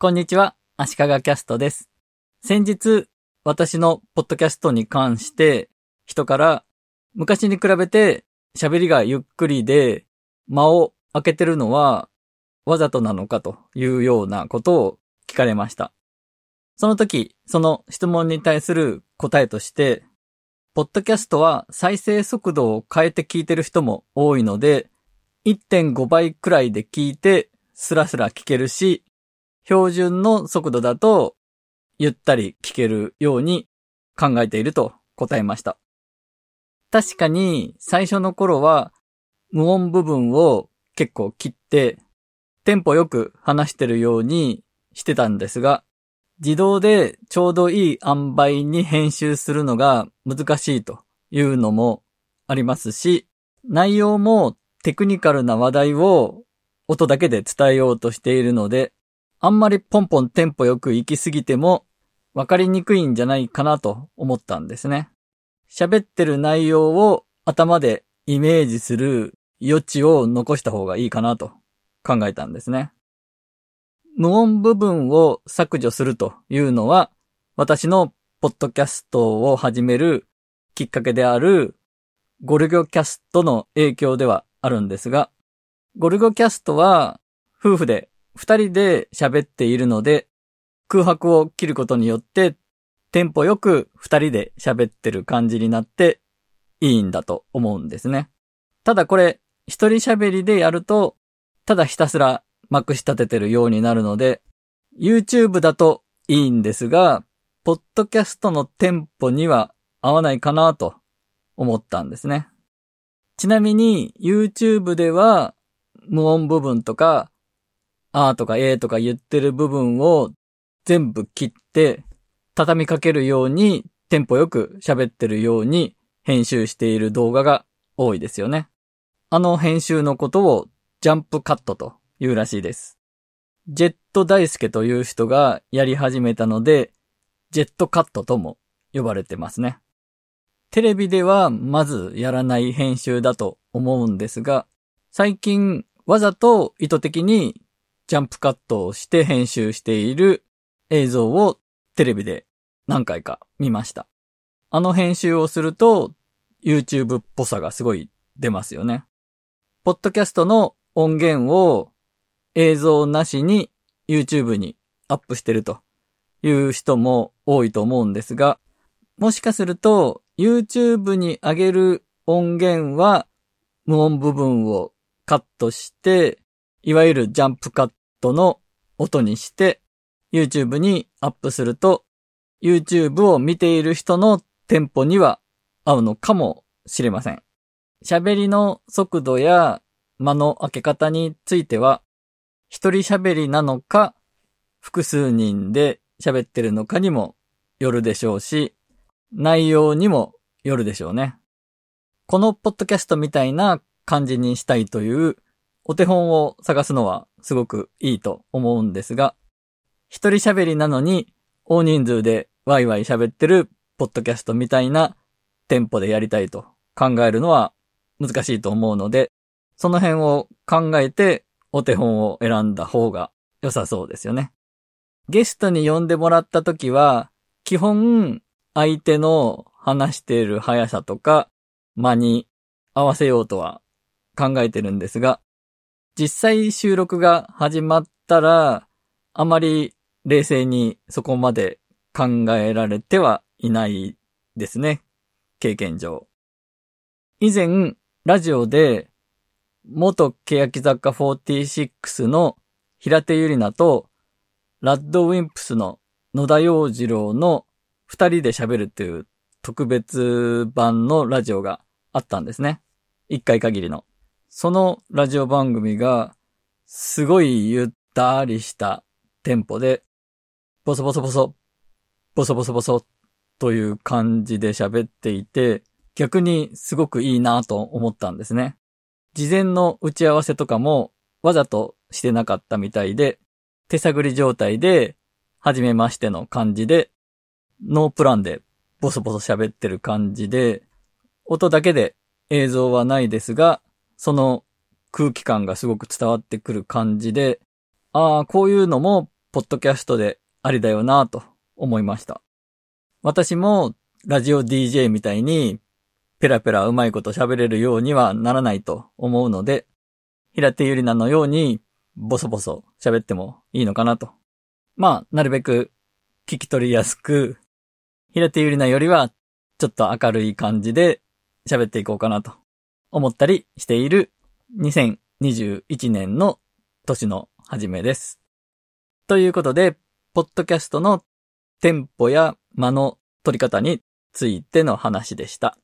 こんにちは、足利キャストです。先日、私のポッドキャストに関して、人から、昔に比べて喋りがゆっくりで、間を空けてるのは、わざとなのかというようなことを聞かれました。その時、その質問に対する答えとして、ポッドキャストは再生速度を変えて聞いてる人も多いので、1.5倍くらいで聞いて、スラスラ聞けるし、標準の速度だと、ゆったり聞けるように考えていると答えました。確かに、最初の頃は、無音部分を結構切って、テンポよく話してるようにしてたんですが、自動でちょうどいい塩梅に編集するのが難しいというのもありますし、内容もテクニカルな話題を音だけで伝えようとしているので、あんまりポンポンテンポよく行き過ぎても分かりにくいんじゃないかなと思ったんですね。喋ってる内容を頭でイメージする余地を残した方がいいかなと考えたんですね。無音部分を削除するというのは私のポッドキャストを始めるきっかけであるゴルゴキャストの影響ではあるんですが、ゴルゴキャストは夫婦で二人で喋っているので、空白を切ることによって、テンポよく二人で喋ってる感じになっていいんだと思うんですね。ただこれ、一人喋りでやると、ただひたすらまくし立ててるようになるので、YouTube だといいんですが、ポッドキャストのテンポには合わないかなと思ったんですね。ちなみに YouTube では無音部分とかあーとかえーとか言ってる部分を全部切って畳みかけるようにテンポよく喋ってるように編集している動画が多いですよね。あの編集のことをジャンプカットというらしいです。ジェット大輔という人がやり始めたので、ジェットカットとも呼ばれてますね。テレビではまずやらない編集だと思うんですが、最近わざと意図的にジャンプカットをして編集している映像をテレビで何回か見ました。あの編集をすると YouTube っぽさがすごい出ますよね。ポッドキャストの音源を映像なしに YouTube にアップしてるという人も多いと思うんですが、もしかすると YouTube に上げる音源は無音部分をカットして、いわゆるジャンプカットの音にして、YouTube にアップすると、YouTube を見ている人のテンポには合うのかもしれません。喋りの速度や間の開け方については、一人喋りなのか、複数人で喋ってるのかにもよるでしょうし、内容にもよるでしょうね。このポッドキャストみたいな感じにしたいというお手本を探すのはすごくいいと思うんですが、一人喋りなのに大人数でワイワイ喋ってるポッドキャストみたいなテンポでやりたいと考えるのは難しいと思うので、その辺を考えてお手本を選んだ方が良さそうですよね。ゲストに呼んでもらった時は、基本相手の話している速さとか間に合わせようとは考えてるんですが、実際収録が始まったら、あまり冷静にそこまで考えられてはいないですね。経験上。以前、ラジオで、元欅坂46の平手ゆりなと、ラッドウィンプスの野田洋次郎の二人で喋るっていう特別版のラジオがあったんですね。一回限りの。そのラジオ番組が、すごいゆったりしたテンポで、ボソボソボソ、ボソボソボソという感じで喋っていて、逆にすごくいいなと思ったんですね。事前の打ち合わせとかもわざとしてなかったみたいで、手探り状態で、初めましての感じで、ノープランでボソボソ喋ってる感じで、音だけで映像はないですが、その空気感がすごく伝わってくる感じで、ああ、こういうのも、ポッドキャストでありだよなと思いました。私もラジオ DJ みたいにペラペラうまいこと喋れるようにはならないと思うので、平手ゆりなのようにボソボソ喋ってもいいのかなと。まあ、なるべく聞き取りやすく、平手ゆりなよりはちょっと明るい感じで喋っていこうかなと思ったりしている2021年の年の初めです。ということで、ポッドキャストのテンポや間の取り方についての話でした。